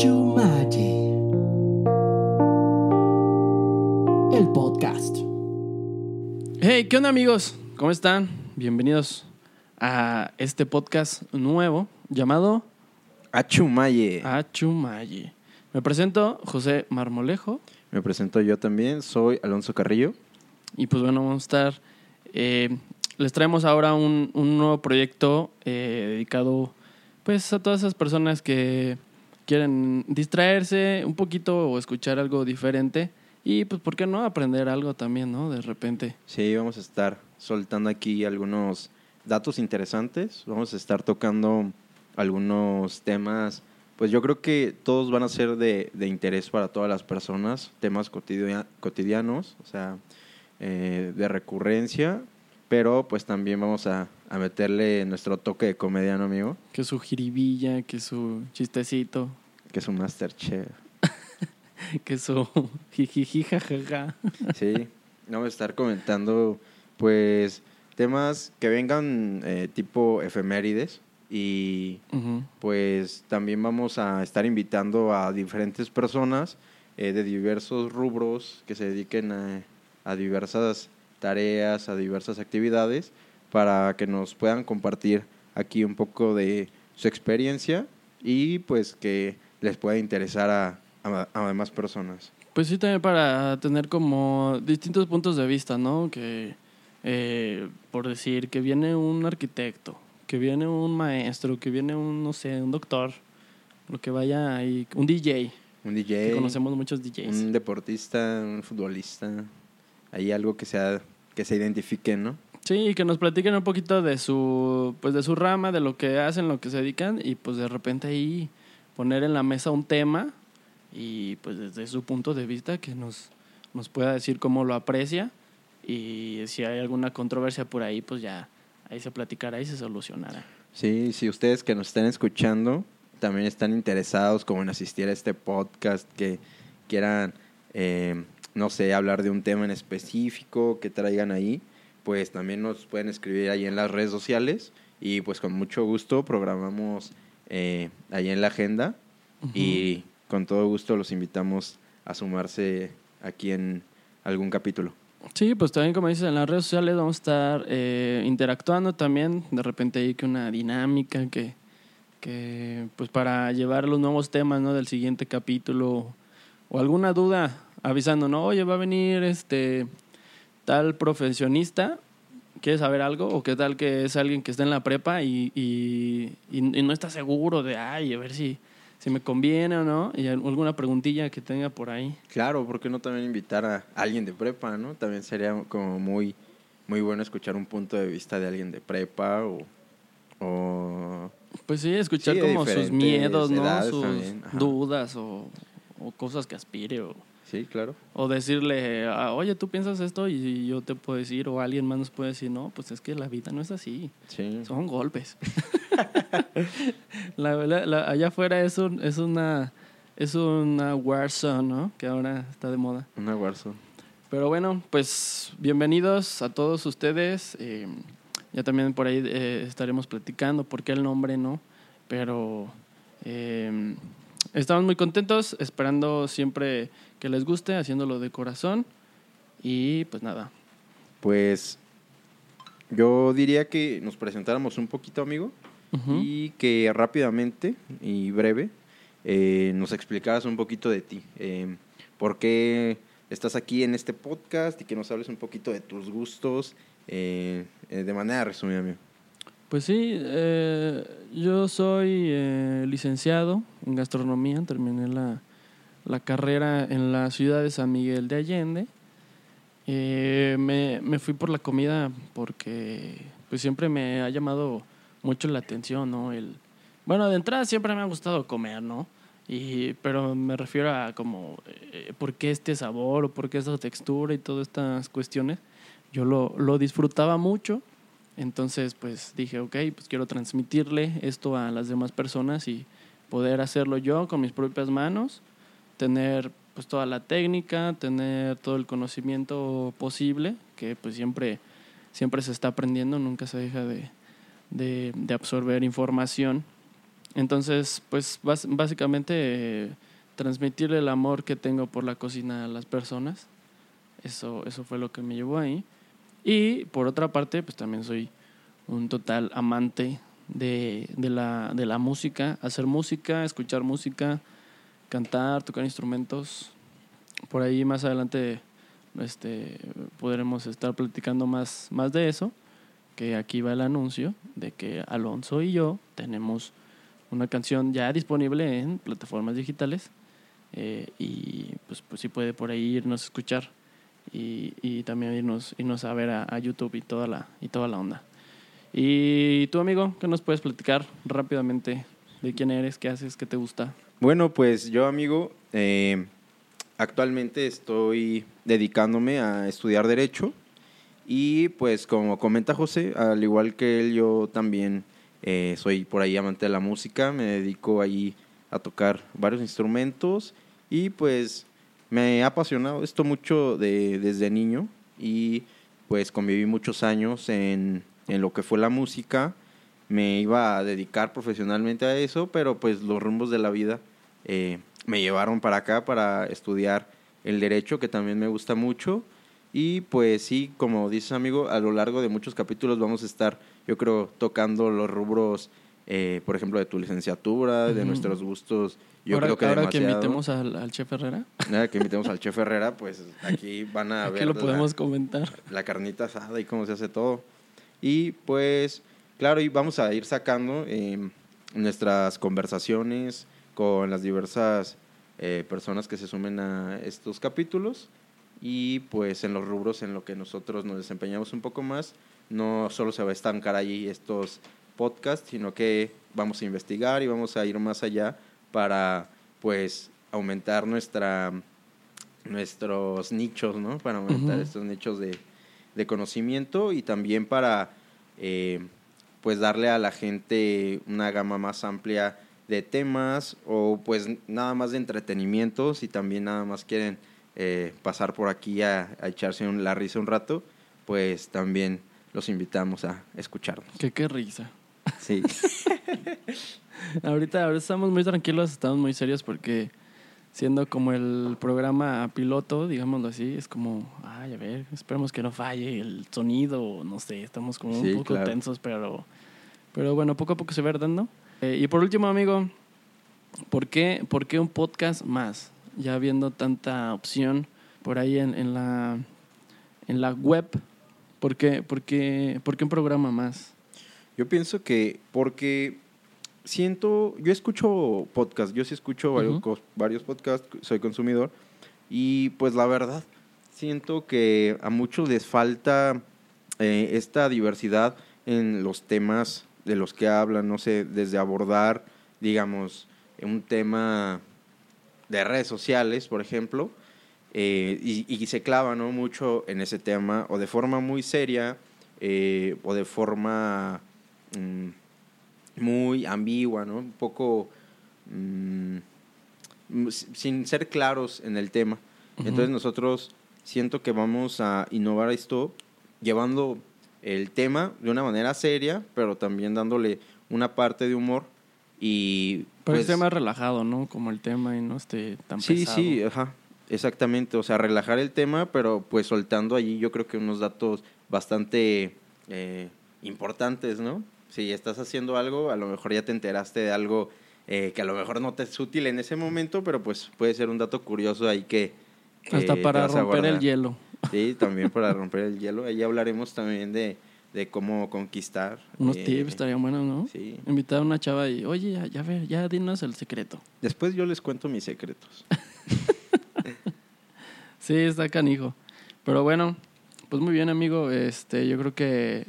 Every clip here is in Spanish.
Achumaye. El podcast. Hey, ¿qué onda amigos? ¿Cómo están? Bienvenidos a este podcast nuevo llamado Achumaye. Achumaye. Me presento José Marmolejo Me presento yo también, soy Alonso Carrillo. y pues bueno, vamos a estar... eh, les traemos ahora un, un nuevo proyecto eh, dedicado pues a todas esas personas que quieren distraerse un poquito o escuchar algo diferente y pues por qué no aprender algo también, ¿no? De repente. Sí, vamos a estar soltando aquí algunos datos interesantes. Vamos a estar tocando algunos temas, pues yo creo que todos van a ser de, de interés para todas las personas, temas cotidia- cotidianos, o sea, eh, de recurrencia, pero pues también vamos a, a meterle nuestro toque de comedia, ¿no, amigo? Que su jiribilla, que su chistecito, Que es un Masterchef. que su jijiji jajaja. Sí, a estar comentando, pues, temas que vengan eh, tipo efemérides y pues también vamos a estar invitando a diferentes personas eh, de diversos rubros que se dediquen a, a diversas tareas, a diversas actividades, para que nos puedan compartir aquí un poco de su experiencia y pues que les pueda interesar a, a, a demás personas. Pues sí, también para tener como distintos puntos de vista, ¿no? Que, eh, por decir, que viene un arquitecto, que viene un maestro, que viene un, no sé, un doctor, lo que vaya ahí, un DJ, Un que DJ. conocemos muchos DJs. un deportista, un futbolista, hay algo que sea que se identifique, ¿no? Sí, que nos platiquen un poquito de su, pues de su rama, de lo que hacen, lo que se dedican, y pues de repente ahí poner en la mesa un tema y pues desde su punto de vista que nos, nos pueda decir cómo lo aprecia y si hay alguna controversia por ahí, pues ya ahí se platicará y se solucionará. Sí, si ustedes que nos están escuchando también están interesados como en asistir a este podcast, que quieran, eh, no sé, hablar de un tema en específico, que traigan ahí, pues también nos pueden escribir ahí en las redes sociales y pues con mucho gusto programamos eh, ahí en la agenda. Y con todo gusto los invitamos a sumarse aquí en algún capítulo. Sí, pues también como dices, en las redes sociales vamos a estar eh, interactuando también, de repente hay que una dinámica que, que pues para llevar los nuevos temas ¿no? del siguiente capítulo o alguna duda avisando, no, oye, va a venir este tal profesionista, ¿quieres saber algo? O qué tal que es alguien que está en la prepa y, y, y- y no está seguro de, ay, a ver si, si me conviene o no, y alguna preguntilla que tenga por ahí. Claro, ¿por qué no también invitar a alguien de prepa, no? También sería como muy, muy bueno escuchar un punto de vista de alguien de prepa o... o Pues sí, escuchar Sí, como sus miedos, ¿no? Sus dudas o, o cosas que aspire. O, sí, claro. o decirle, ah, oye, tú piensas esto y yo te puedo decir, o alguien más nos puede decir, no, pues es que la vida no es así, Sí. son golpes. la, la- la- allá afuera es, un, es una es una Warzone, ¿no? Que ahora está de moda. Una Warzone. Pero bueno, pues bienvenidos a todos ustedes. eh, ya también por ahí eh, estaremos platicando por qué el nombre, ¿no? Pero eh, estamos muy contentos, esperando siempre que les guste, haciéndolo de corazón. Y pues nada. Pues yo diría que nos presentáramos un poquito, amigo, y que rápidamente y breve eh, nos explicaras un poquito de ti. Eh, ¿Por qué estás aquí en este podcast y que nos hables un poquito de tus gustos eh, eh, de manera resumida, amigo? Pues sí, eh, yo soy eh, licenciado en gastronomía, terminé la, la carrera en la ciudad de San Miguel de Allende. Eh, me, me fui por la comida porque pues siempre me ha llamado mucho la atención, ¿no? El, bueno, de entrada siempre me ha gustado comer, ¿no? Y, pero me refiero a como, eh, ¿por qué este sabor o por qué esta textura y todas estas cuestiones? Yo lo, lo disfrutaba mucho entonces, pues dije, ok, pues quiero transmitirle esto a las demás personas y poder hacerlo yo con mis propias manos, tener pues toda la técnica, tener todo el conocimiento posible, que pues siempre, siempre se está aprendiendo, nunca se deja de, de, absorber información. Entonces, pues básicamente eh, transmitir el amor que tengo por la cocina a las personas. Eso, eso fue lo que me llevó ahí. Y por otra parte, pues también soy un total amante de, de, la, de la música, hacer música, escuchar música, cantar, tocar instrumentos. Por ahí más adelante este, podremos estar platicando más, más de eso, que aquí va el anuncio de que Alonso y yo tenemos una canción ya disponible en plataformas digitales eh, y pues, pues sí puede por ahí irnos a escuchar y, y también irnos, irnos a ver a, a YouTube y toda la, y toda la onda. Y tú, amigo, ¿qué nos puedes platicar rápidamente de quién eres, qué haces, qué te gusta? Bueno, pues yo, amigo, eh, actualmente estoy dedicándome a estudiar Derecho y pues como comenta José, al igual que él, yo también eh, soy por ahí amante de la música, me dedico ahí a tocar varios instrumentos y pues me ha apasionado esto mucho de, desde niño y pues conviví muchos años en, en lo que fue la música, me iba a dedicar profesionalmente a eso, pero pues los rumbos de la vida eh, me llevaron para acá para estudiar el derecho, que también me gusta mucho. Y pues sí, como dices amigo, a lo largo de muchos capítulos vamos a estar, yo creo, tocando los rubros, eh, por ejemplo, de tu licenciatura, de nuestros gustos. Yo ahora creo que ahora que demasiado. invitemos al, al chef Herrera, Nada, que invitemos al chef Herrera, pues aquí van a aquí ver lo la- podemos comentar. la carnita asada y cómo se hace todo. Y pues, claro, y vamos a ir sacando eh, nuestras conversaciones con las diversas eh, personas que se sumen a estos capítulos. Y pues en los rubros en lo que nosotros nos desempeñamos un poco más, no solo se va a estancar allí estos podcasts, sino que vamos a investigar y vamos a ir más allá para pues aumentar nuestra nuestros nichos, ¿no? Para aumentar estos nichos de, de conocimiento y también para eh, pues darle a la gente una gama más amplia de temas o pues nada más de entretenimiento si también nada más quieren eh, pasar por aquí a, a echarse un- la risa un rato pues también los invitamos a escucharnos Que qué risa. Sí Ahorita, ahora estamos muy tranquilos, estamos muy serios porque siendo como el programa piloto, digámoslo así, es como, ay, a ver, esperemos que no falle el sonido, no sé, estamos como Sí, un poco claro. tensos, pero, pero bueno, poco a poco se va dando. Eh, y por último, amigo, ¿por qué, ¿por qué un podcast más? Ya viendo tanta opción por ahí en, en la, en la web, ¿por qué, por, qué, ¿por qué un programa más? Yo pienso que porque siento, yo escucho podcast, yo sí escucho varios, podcasts, soy consumidor, y pues la verdad, siento que a muchos les falta eh, esta diversidad en los temas de los que hablan, no sé, desde abordar, digamos, un tema de redes sociales, por ejemplo, eh, y, y se clava ¿no? mucho en ese tema, o de forma muy seria, eh, o de forma mm, muy ambigua, ¿no? Un poco mm, sin ser claros en el tema. Entonces nosotros siento que vamos a innovar esto llevando el tema de una manera seria, pero también dándole una parte de humor y Pero pues, esté más relajado, ¿no? Como el tema y no esté tan Sí, pesado. sí, ajá. Exactamente, o sea, relajar el tema, pero pues soltando allí yo creo que unos datos bastante eh, importantes, ¿no? Si estás haciendo algo, a lo mejor ya te enteraste de algo eh, que a lo mejor no te es útil en ese momento, pero pues puede ser un dato curioso ahí que... que Hasta para romper el hielo. Sí, también para romper el hielo. Ahí hablaremos también de, de cómo conquistar. Unos eh, tips estarían buenos, ¿no? Sí. Invitar a una chava y, oye, ya, ya, ver, ya dinos el secreto. Después yo les cuento mis secretos. Sí, está canijo. Pero bueno, pues muy bien, amigo. Este, yo creo que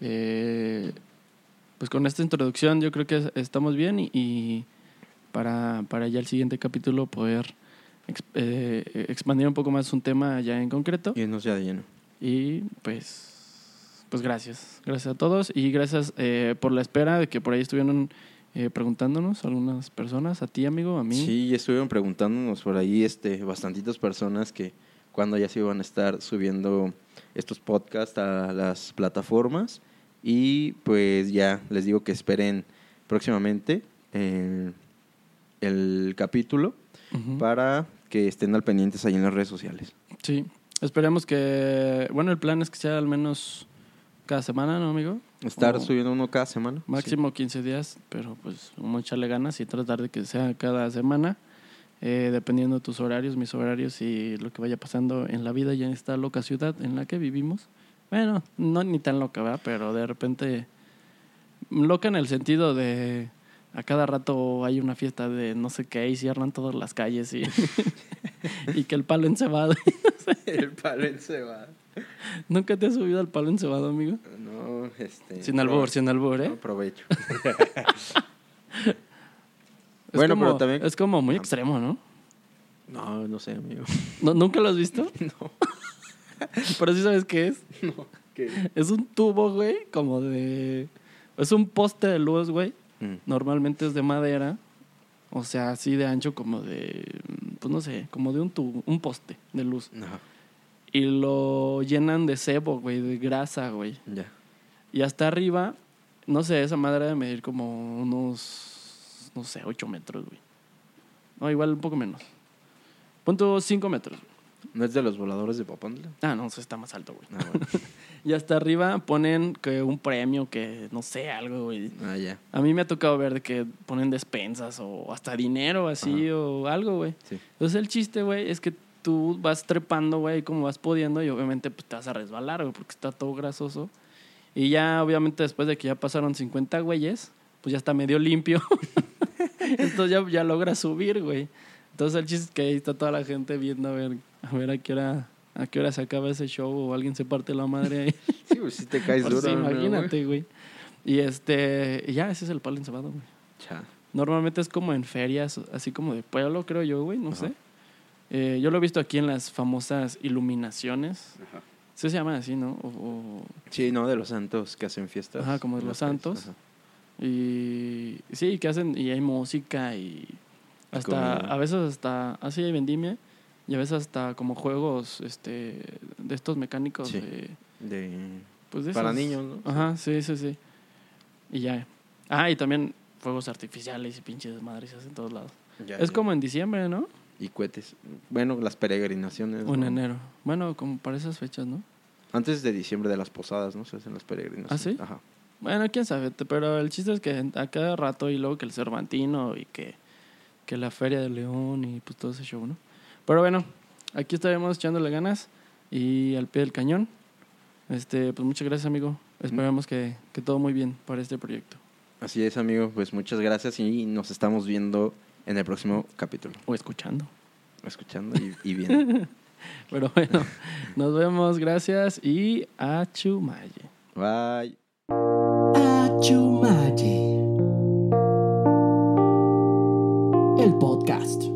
eh, pues con esta introducción yo creo que es- estamos bien y, y para, para ya el siguiente capítulo poder eh, expandir un poco más un tema ya en concreto. Y no sea de lleno. Y pues, pues gracias. Gracias a todos y gracias eh, por la espera de que por ahí estuvieron eh, preguntándonos algunas personas, a ti amigo, a mí. Sí, estuvieron preguntándonos por ahí este, bastantitas personas que cuando ya se iban a estar subiendo estos podcasts a las plataformas. Y pues ya les digo que esperen próximamente eh, el capítulo para que estén al pendientes ahí en las redes sociales. Sí, esperemos que... Bueno, el plan es que sea al menos cada semana, ¿no, amigo? Estar O subiendo uno cada semana. Máximo 15 días, pero pues vamos a echarle ganas y tratar de que sea cada semana, eh, dependiendo de tus horarios, mis horarios y lo que vaya pasando en la vida y en esta loca ciudad en la que vivimos. Bueno, no ni tan loca, ¿verdad? Pero de repente, loca en el sentido de a cada rato hay una fiesta de no sé qué y cierran todas las calles y, y que el palo encebado. el palo encebado. ¿Nunca te has subido al palo encebado, amigo? No, este. Sin albur, sin albur, ¿eh? No, aprovecho. Bueno, como- pero también- Es como muy extremo, ¿no? No, no sé, amigo. ¿No- ¿Nunca lo has visto? No. Pero sí sabes qué es. ¿Qué? Es un tubo, güey, como de... Es un poste de luz, güey. Mm. Normalmente es de madera. O sea, así de ancho como de... Pues no sé, como de un tubo, un poste de luz. Ajá, Y lo llenan de cebo, güey, de grasa, güey. ya. Y hasta arriba, no sé, esa madre debe medir como unos, no sé, 8 metros, güey. No, igual un poco menos. Punto 5 metros. ¿No es de los voladores de Papantla? Ah, no, eso está más alto, güey. Ah, bueno. Y hasta arriba ponen que un premio, que no sé, algo, güey. ah, ya. A mí me ha tocado ver de que ponen despensas o hasta dinero así o algo, güey. Sí. Entonces el chiste, güey, es que tú vas trepando, güey, como vas pudiendo y obviamente pues, te vas a resbalar, güey, porque está todo grasoso. Y ya, obviamente, después de que ya pasaron 50 güeyes, pues ya está medio limpio. Entonces ya, ya logras subir, güey. Entonces el chiste es que ahí está toda la gente viendo a ver, a ver a qué hora, a qué hora se acaba ese show o alguien se parte la madre ahí. Sí, pues si te caes Pues duro. sí, imagínate, güey. Y este, ya, ese es el palo encebado, güey. Cha. Normalmente es como en ferias, así como de pueblo, creo yo, güey, no Ajá. sé. Eh, yo lo he visto aquí en las famosas iluminaciones. Ajá. Sí se llaman así, ¿no? O- o- Sí, no, de los santos que hacen fiestas. Ajá, como de los santos. Ajá. y sí, que hacen, y hay música y hasta, a veces hasta, así hay vendimia, y a veces hasta como juegos, este, de estos mecánicos Sí. de, De... pues de Para esos- niños, ¿no? Ajá, sí, sí, sí. Y ya. Ah, y también fuegos artificiales y pinches desmadres en todos lados. Ya, es ya. como en diciembre, ¿no? Y cohetes. Bueno, las peregrinaciones. O en ¿no? enero. Bueno, como para esas fechas, ¿no? Antes de diciembre de las posadas, ¿no? Se hacen las peregrinaciones. ¿Ah, sí? Ajá. Bueno, quién sabe, pero el chiste es que a cada rato y luego que el Cervantino y que, que la Feria de León y pues todo ese show, ¿no? Pero bueno, aquí estaremos echándole ganas y al pie del cañón. Este, pues muchas gracias, amigo. Esperamos que, que todo muy bien para este proyecto. Así es, amigo. Pues muchas gracias y nos estamos viendo en el próximo capítulo. O escuchando. Escuchando y, y viendo. Pero bueno, nos vemos, gracias y a Chumaye. Bye. Achumaye. el podcast.